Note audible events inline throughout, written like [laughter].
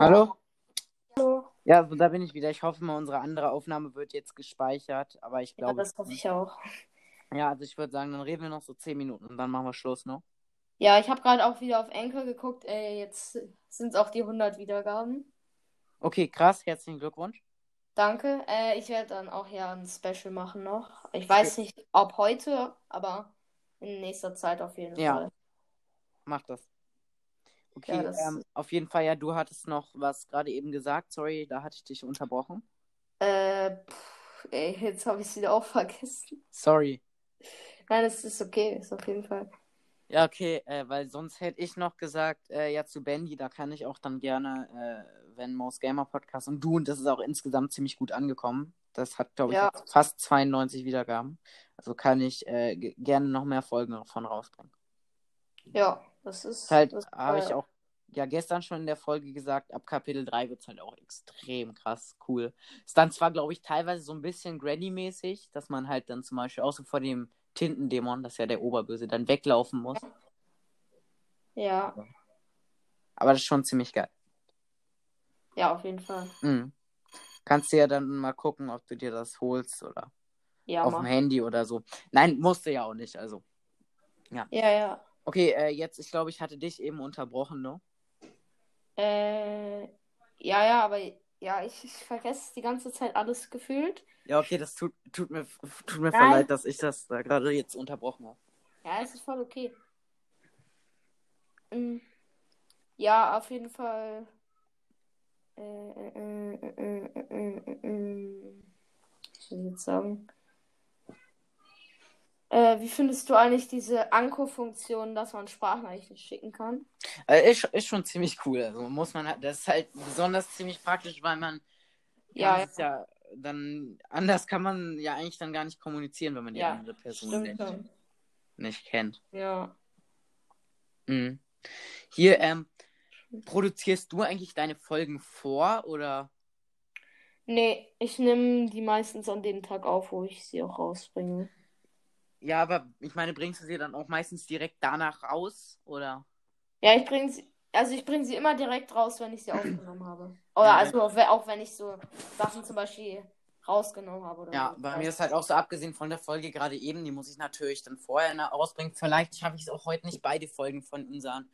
Hallo? Hallo. Ja, da bin ich wieder. Ich hoffe mal, unsere andere Aufnahme wird jetzt gespeichert, aber ich Ja, glaube. das hoffe ich auch. Ja, also ich würde sagen, dann reden wir noch so 10 Minuten und dann machen wir Schluss, ne? Ja, ich habe gerade auch wieder auf Anchor geguckt. Ey, jetzt sind es auch die 100 Wiedergaben. Okay, krass, herzlichen Glückwunsch. Danke. Äh, ich werde dann auch ja ein Special machen noch. Ich weiß nicht, ob heute, aber in nächster Zeit auf jeden Ja. Fall. Mach das. Okay, Ja, das- ähm, auf jeden Fall, ja, du hattest noch was gerade eben gesagt. Sorry, da hatte ich dich unterbrochen. Äh, pff, ey, jetzt habe ich es wieder auch [laughs] vergessen. Sorry. Nein, es ist okay, ist auf jeden Fall. Ja, okay, äh, weil sonst hätte ich noch gesagt, äh, ja, zu Bendy, da kann ich auch dann gerne, äh, wenn Most Gamer Podcast und du, und das ist auch insgesamt ziemlich gut angekommen. Das hat, glaube ich, Ja. fast 92 Wiedergaben. Also kann ich äh, gerne noch mehr Folgen davon rausbringen. Ja, das ist. Halt, habe ich auch ja gestern schon in der Folge gesagt, ab Kapitel 3 wird es halt auch extrem krass cool. Ist dann zwar, glaube ich, teilweise so ein bisschen Granny-mäßig, dass man halt dann zum Beispiel auch so vor dem Tintendämon, das ist ja der Oberböse, dann weglaufen muss. Ja, Aber das ist schon ziemlich geil. ja, auf jeden Fall. Mhm. Kannst du ja dann mal gucken, ob du dir das holst oder Ja, auf mach. dem Handy oder so. Nein, musste ja auch nicht, also. Ja, ja. Okay, äh, jetzt, ich glaube, ich hatte dich eben unterbrochen, ne? Äh, ja, ja, aber ja, ich, ich vergesse die ganze Zeit alles gefühlt. Ja, okay, das tut, tut mir, tut mir voll leid, dass ich das da gerade jetzt unterbrochen habe. Ja, es ist voll okay. Mm, Ja, auf jeden Fall. Äh, äh, äh, äh, äh, äh, äh, was soll ich jetzt sagen? Äh, wie findest du eigentlich diese Anko-Funktion, dass man Sprachnachrichten schicken kann? Äh, ist, ist schon ziemlich cool. Also muss man das ist halt besonders ziemlich praktisch, weil man Ja, es ja dann anders kann man ja eigentlich dann gar nicht kommunizieren, wenn man die Ja, andere Person nicht, nicht kennt. Ja. Mhm. Hier, ähm, produzierst du eigentlich deine Folgen vor oder? Nee, ich nehme die meistens an dem Tag auf, wo ich sie auch rausbringe. Ja, aber ich meine, bringst du sie dann auch meistens direkt danach raus oder? Ja, ich bringe sie, also ich bringe sie immer direkt raus, wenn ich sie aufgenommen habe. Oder Ja, also auch, we- auch wenn ich so Sachen zum Beispiel rausgenommen habe oder Ja, so. bei mir ist halt auch so, abgesehen von der Folge gerade eben, die muss ich natürlich dann vorher rausbringen. Vielleicht schaffe ich es auch heute nicht, beide Folgen von unseren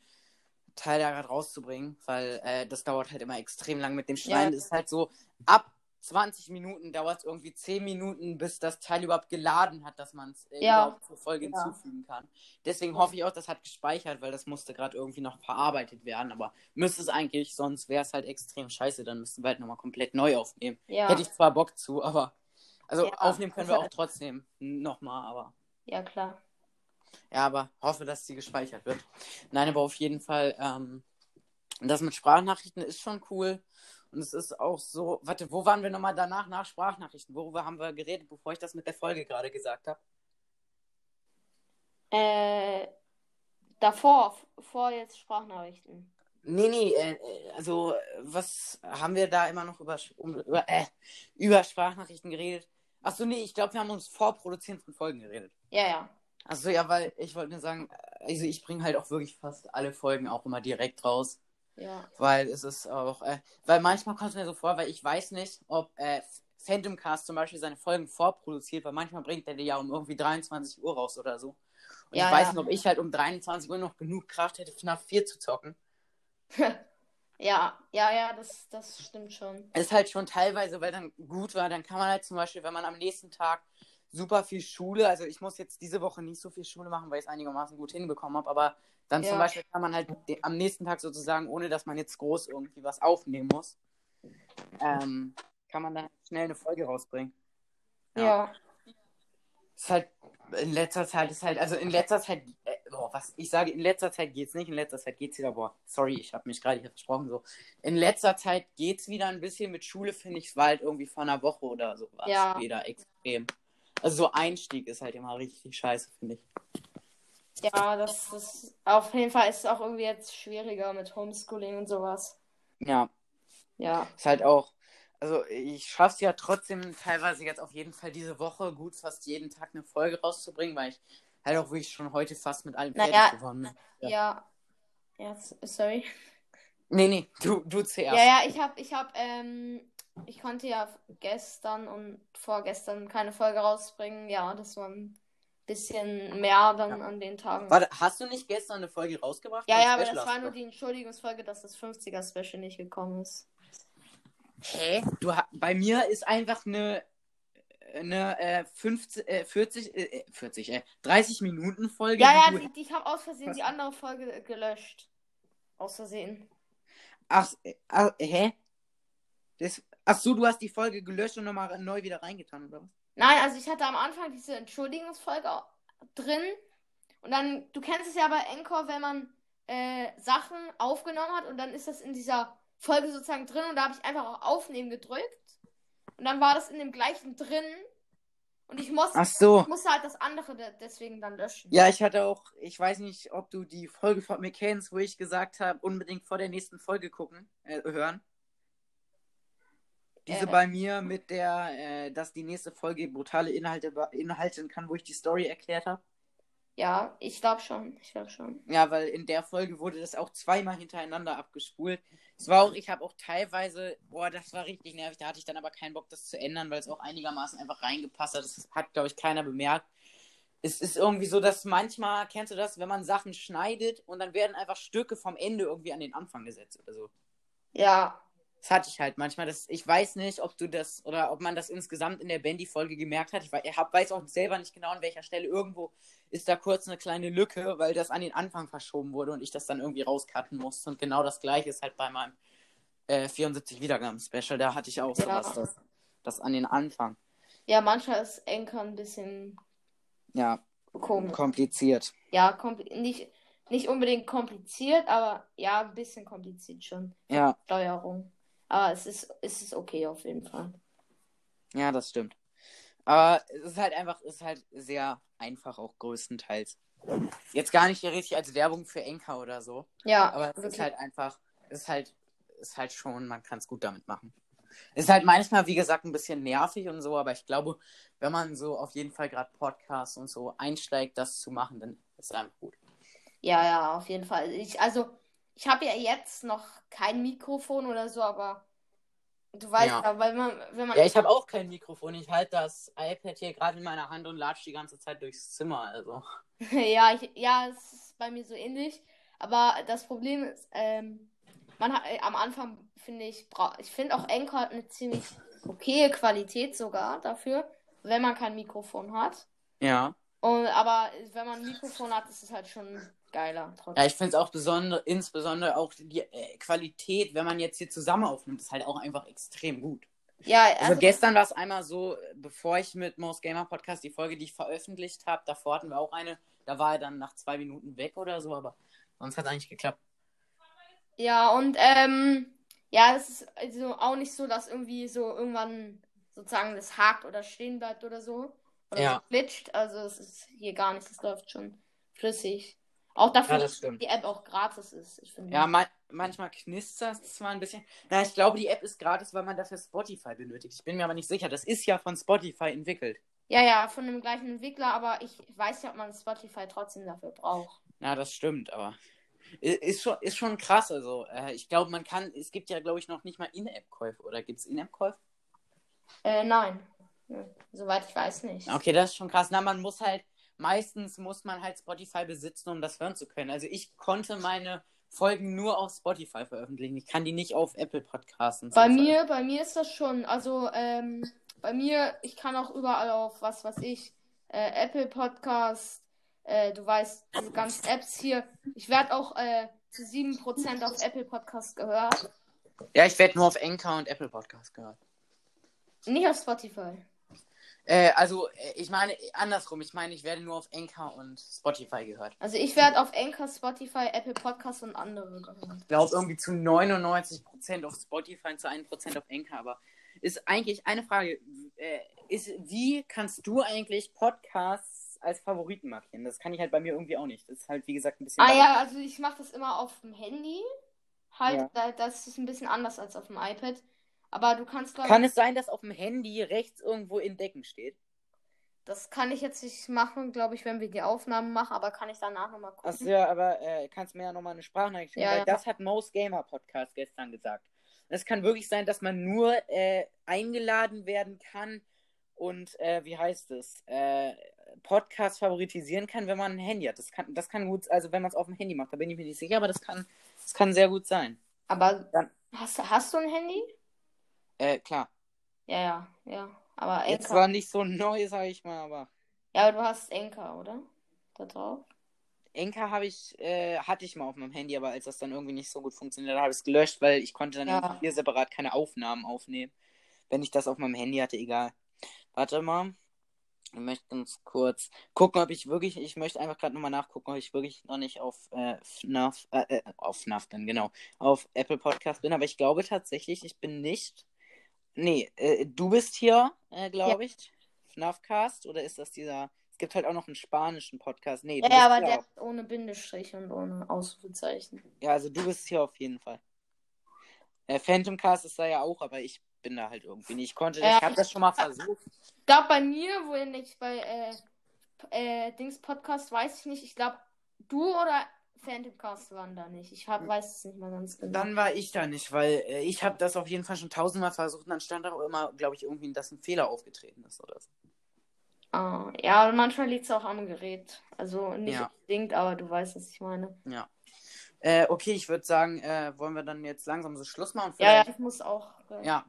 Teil da gerade rauszubringen, weil äh, das dauert halt immer extrem lang mit dem Schneiden. Ja. Ist halt so, ab 20 Minuten dauert es irgendwie 10 Minuten, bis das Teil überhaupt geladen hat, dass man es äh, Ja. überhaupt zur Folge Ja. hinzufügen kann. Deswegen hoffe ich auch, das hat gespeichert, weil das musste gerade irgendwie noch verarbeitet werden. Aber müsste es eigentlich, sonst wäre es halt extrem scheiße. Dann müssten wir halt nochmal komplett neu aufnehmen. Ja, Hätte ich zwar Bock zu, aber. Also aufnehmen können wir auch trotzdem nochmal, aber. ja klar. Ja, aber hoffe, dass sie gespeichert wird. Nein, aber auf jeden Fall, ähm, das mit Sprachnachrichten ist schon cool. Und es ist auch so. Warte, wo waren wir nochmal danach nach Sprachnachrichten? Worüber haben wir geredet, bevor ich das mit der Folge gerade gesagt habe? Äh, davor, vor jetzt Sprachnachrichten. Nee, nee, äh, äh, also, äh, was haben wir da immer noch über, über, äh, über Sprachnachrichten geredet? Achso, nee, ich glaube, wir haben uns vor Produzieren von Folgen geredet. Ja, ja. Achso, ja, weil ich wollte nur sagen, also ich bringe halt auch wirklich fast alle Folgen auch immer direkt raus. Ja. Weil es ist auch, äh, weil manchmal kommt es mir so vor, weil ich weiß nicht, ob äh, Phantom Cast zum Beispiel seine Folgen vorproduziert, weil manchmal bringt er die ja um irgendwie 23 Uhr raus oder so. Und Ja, ich weiß ja. nicht, ob ich halt um 23 Uhr noch genug Kraft hätte, FNAF 4 zu zocken. [laughs] Ja, ja, ja, das, das stimmt schon. ist halt schon teilweise, weil dann gut war, dann kann man halt zum Beispiel, wenn man am nächsten Tag super viel Schule, also ich muss jetzt diese Woche nicht so viel Schule machen, weil ich es einigermaßen gut hinbekommen habe, aber dann Ja. zum Beispiel kann man halt am nächsten Tag sozusagen, ohne dass man jetzt groß irgendwie was aufnehmen muss, ähm, kann man dann schnell eine Folge rausbringen. Ja. Ja. Ist halt in letzter Zeit ist halt, also in letzter Zeit, äh, boah, was ich sage, in letzter Zeit geht's nicht, in letzter Zeit geht's wieder, boah, sorry, ich habe mich gerade hier versprochen, so. In letzter Zeit geht's wieder ein bisschen mit Schule, finde ich, es war halt irgendwie vor einer Woche oder so was Ja. wieder extrem. Also so Einstieg ist halt immer richtig scheiße, finde ich. Ja, das ist auf jeden Fall ist es auch irgendwie jetzt schwieriger mit Homeschooling und sowas. Ja, Ja. ist halt auch, also ich schaff's ja trotzdem teilweise jetzt auf jeden Fall diese Woche gut fast jeden Tag eine Folge rauszubringen, weil ich halt auch wirklich schon heute fast mit allem Naja, fertig geworden bin. Ja. Ja, s- sorry. Nee, nee, du, du zuerst. Ja, ja, ich hab, ich hab, ähm, ich konnte ja gestern und vorgestern keine Folge rausbringen. Ja, das war ein bisschen mehr dann an den Tagen. Warte, hast du nicht gestern eine Folge rausgebracht? Ja, ja, aber das war nur die Entschuldigungsfolge, dass das 50er-Special nicht gekommen ist. Hä? Du, bei mir ist einfach eine, eine äh, 50, äh, 40, äh, 40, äh, 30 Minuten Folge. Ja, ja, die ich habe aus Versehen die andere Folge gelöscht. Aus Versehen. Ach, äh, ach, hä? Das, ach so, du hast die Folge gelöscht und nochmal neu wieder reingetan, oder was? Nein, also ich hatte am Anfang diese Entschuldigungsfolge drin. Und dann, du kennst es ja bei Encore, wenn man äh, Sachen aufgenommen hat und dann ist das in dieser Folge sozusagen drin und da habe ich einfach auch Aufnehmen gedrückt. Und dann war das in dem gleichen drin. Und ich musste, so. ich musste halt das andere de deswegen dann löschen. Ja, ich hatte auch, ich weiß nicht, ob du die Folge von mir kennst, wo ich gesagt habe, unbedingt vor der nächsten Folge gucken, äh, hören. Diese Äh. bei mir mit der, äh, dass die nächste Folge brutale Inhalte beinhalten kann, wo ich die Story erklärt habe. Ja, ich glaube schon. Ich glaube schon. Ja, weil in der Folge wurde das auch zweimal hintereinander abgespult. Es war auch, ich habe auch teilweise, boah, das war richtig nervig, da hatte ich dann aber keinen Bock, das zu ändern, weil es auch einigermaßen einfach reingepasst hat. Das hat, glaube ich, keiner bemerkt. Es ist irgendwie so, dass manchmal, kennst du das, wenn man Sachen schneidet und dann werden einfach Stücke vom Ende irgendwie an den Anfang gesetzt oder so. Ja, Das hatte ich halt manchmal. Das, ich weiß nicht, ob du das oder ob man das insgesamt in der Bandy-Folge gemerkt hat. Ich hab, weiß auch selber nicht genau, an welcher Stelle. Irgendwo ist da kurz eine kleine Lücke, weil das an den Anfang verschoben wurde und ich das dann irgendwie rauscutten musste. Und genau das gleiche ist halt bei meinem äh, 74 Wiedergaben-Special. Da hatte ich auch Ja. sowas, das, das an den Anfang. ja, manchmal ist Anchor ein bisschen Ja, komisch. kompliziert. Ja, kompl nicht, nicht unbedingt kompliziert, aber ja, ein bisschen kompliziert schon. Ja, Steuerung. Aber es ist, es ist okay auf jeden Fall. ja, das stimmt. Aber es ist halt einfach, es ist halt sehr einfach auch größtenteils. Jetzt gar nicht richtig als Werbung für Enka oder so. Ja, Aber es ist wirklich. halt einfach, es ist halt, ist halt schon, man kann es gut damit machen. Ist halt manchmal, wie gesagt, ein bisschen nervig und so, aber ich glaube, wenn man so auf jeden Fall gerade Podcasts und so einsteigt, das zu machen, dann ist es einfach gut. Ja, ja, auf jeden Fall. Ich, also, ich habe ja jetzt noch kein Mikrofon oder so, aber du weißt Ja. ja, weil man, wenn man. Ja, ich habe auch kein Mikrofon. Ich halte das iPad hier gerade in meiner Hand und latsch die ganze Zeit durchs Zimmer. Also. [laughs] Ja, ich, ja, es ist bei mir so ähnlich. Aber das Problem ist, ähm, man hat äh, am Anfang finde ich, ich finde auch Anchor hat eine ziemlich okaye Qualität sogar dafür, wenn man kein Mikrofon hat. Ja. Und, aber wenn man ein Mikrofon hat, ist es halt schon geiler trotzdem. Ja, ich finde es auch besonders, insbesondere auch die äh, Qualität, wenn man jetzt hier zusammen aufnimmt, ist halt auch einfach extrem gut. Ja, Also, also, gestern war es einmal so, bevor ich mit Most Gamer Podcast die Folge, die ich veröffentlicht habe, davor hatten wir auch eine, da war er dann nach zwei Minuten weg oder so, aber sonst hat es eigentlich geklappt. ja, und ähm, ja, es ist also auch nicht so, dass irgendwie so irgendwann sozusagen das hakt oder stehen bleibt oder so. Oder Ja. so glitscht. Also es ist hier gar nicht, es läuft schon flüssig. Auch dafür, Ja, das dass stimmt. die App auch gratis ist. Ich finde. Ja, man manchmal knistert es zwar ein bisschen. Na, ich glaube, die App ist gratis, weil man dafür Spotify benötigt. Ich bin mir aber nicht sicher. Das ist ja von Spotify entwickelt. ja, ja, von dem gleichen Entwickler, aber ich weiß ja, ob man Spotify trotzdem dafür braucht. Ja, das stimmt, aber ist schon, ist schon krass. Also, äh, ich glaube, man kann, es gibt ja, glaube ich, noch nicht mal In-App-Käufe. Oder gibt es In-App-Käufe? Äh, nein. Ja, soweit ich weiß nicht. Okay, das ist schon krass. Na, man muss halt, meistens muss man halt Spotify besitzen, um das hören zu können. Also ich konnte meine Folgen nur auf Spotify veröffentlichen. Ich kann die nicht auf Apple so Bei mir, bei mir ist das schon, also ähm, bei mir, ich kann auch überall auf, was weiß ich, äh, Apple Podcast, äh, du weißt, diese ganzen Apps hier. Ich werde auch äh, zu 7% auf Apple Podcast gehört. Ja, ich werde nur auf Anchor und Apple Podcasts gehört. Nicht auf Spotify. Äh, also, äh, ich meine, andersrum. Ich meine, ich werde nur auf Anchor und Spotify gehört. Also ich werde auf Anchor, Spotify, Apple Podcast und andere gehört. Ich glaube, irgendwie zu 99% auf Spotify und zu 1% auf Anchor. Aber ist eigentlich eine Frage. Äh, ist, wie kannst du eigentlich Podcasts als Favoriten markieren? Das kann ich halt bei mir irgendwie auch nicht. Das ist halt, wie gesagt, ein bisschen. Ah ja, also ich mache das immer auf dem Handy. Halt, Ja. da, das ist ein bisschen anders als auf dem iPad. Aber du kannst, Kann es sein, dass auf dem Handy rechts irgendwo entdecken steht? Das kann ich jetzt nicht machen, glaube ich, wenn wir die Aufnahmen machen, aber kann ich danach nochmal gucken. Achso, ja, aber äh, kannst mir ja nochmal eine Sprachnachricht schicken, Ja, weil ja. das hat Most Gamer Podcast gestern gesagt. Es kann wirklich sein, dass man nur äh, eingeladen werden kann und, äh, wie heißt es, äh, Podcast favoritisieren kann, wenn man ein Handy hat. Das kann, das kann gut, also wenn man es auf dem Handy macht, da bin ich mir nicht sicher, aber das kann, das kann sehr gut sein. Aber Dann- hast, hast du ein Handy? Äh, klar. Ja, ja, ja. Aber Jetzt Enka. war nicht so neu, sag ich mal, aber Ja, aber du hast Enka, oder? Da drauf. Enka habe ich, äh, hatte ich mal auf meinem Handy, aber als das dann irgendwie nicht so gut funktioniert habe ich es gelöscht, weil ich konnte dann Ja. hier separat keine Aufnahmen aufnehmen. Wenn ich das auf meinem Handy hatte, egal. Warte mal. Ich möchte ganz kurz gucken, ob ich wirklich, ich möchte einfach gerade nochmal nachgucken, ob ich wirklich noch nicht auf äh, FNAF, äh, äh, auf FNAF bin, genau, auf Apple Podcast bin, aber ich glaube tatsächlich, ich bin nicht. Nee, äh, du bist hier, äh, glaube ich. FNAFcast, oder ist das dieser, es gibt halt auch noch einen spanischen Podcast. Nee, Ja, ja, aber der auch. ist ohne Bindestrich und ohne Ausrufezeichen. Ja, also du bist hier auf jeden Fall. Äh, Phantom Cast ist da ja auch, aber ich bin da halt irgendwie nicht. Ich konnte, Ja, ich habe das schon mal versucht. gab bei mir, wo ich bei äh, äh, Dings Podcast, weiß ich nicht, ich glaube, du oder Phantom Cast waren da nicht. Ich hab, weiß es nicht mehr ganz genau. Dann war ich da nicht, weil äh, ich habe das auf jeden Fall schon tausendmal versucht und dann stand auch immer, glaube ich, irgendwie, dass ein Fehler aufgetreten ist oder so. Ah, ja, manchmal liegt es auch am Gerät. Also nicht Ja. unbedingt, aber du weißt, was ich meine. Ja. Äh, okay, ich würde sagen, äh, wollen wir dann jetzt langsam so Schluss machen? Ja, ja, ich muss auch. äh, ja,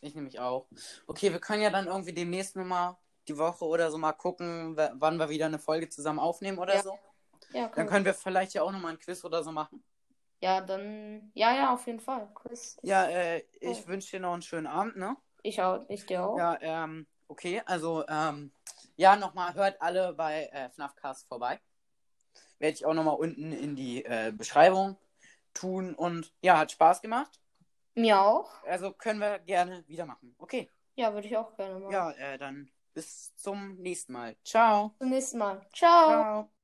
ich nämlich auch. Okay, wir können ja dann irgendwie demnächst nochmal die Woche oder so mal gucken, wann wir wieder eine Folge zusammen aufnehmen oder Ja. so. Ja, Dann können können wir vielleicht ja auch nochmal ein Quiz oder so machen. ja, dann. Ja, ja, auf jeden Fall. Quiz. Ja, äh, ich Oh. wünsche dir noch einen schönen Abend, ne? Ich auch, ich dir auch. Ja, ähm, okay, also, ähm, ja, nochmal, hört alle bei äh, FNAFcast vorbei. Werde ich auch nochmal unten in die äh, Beschreibung tun und ja, hat Spaß gemacht. Mir auch. Also können wir gerne wieder machen. Okay, Ja, würde ich auch gerne machen. ja, äh, dann bis zum nächsten Mal. Ciao. Zum nächsten Mal. Ciao. Ciao.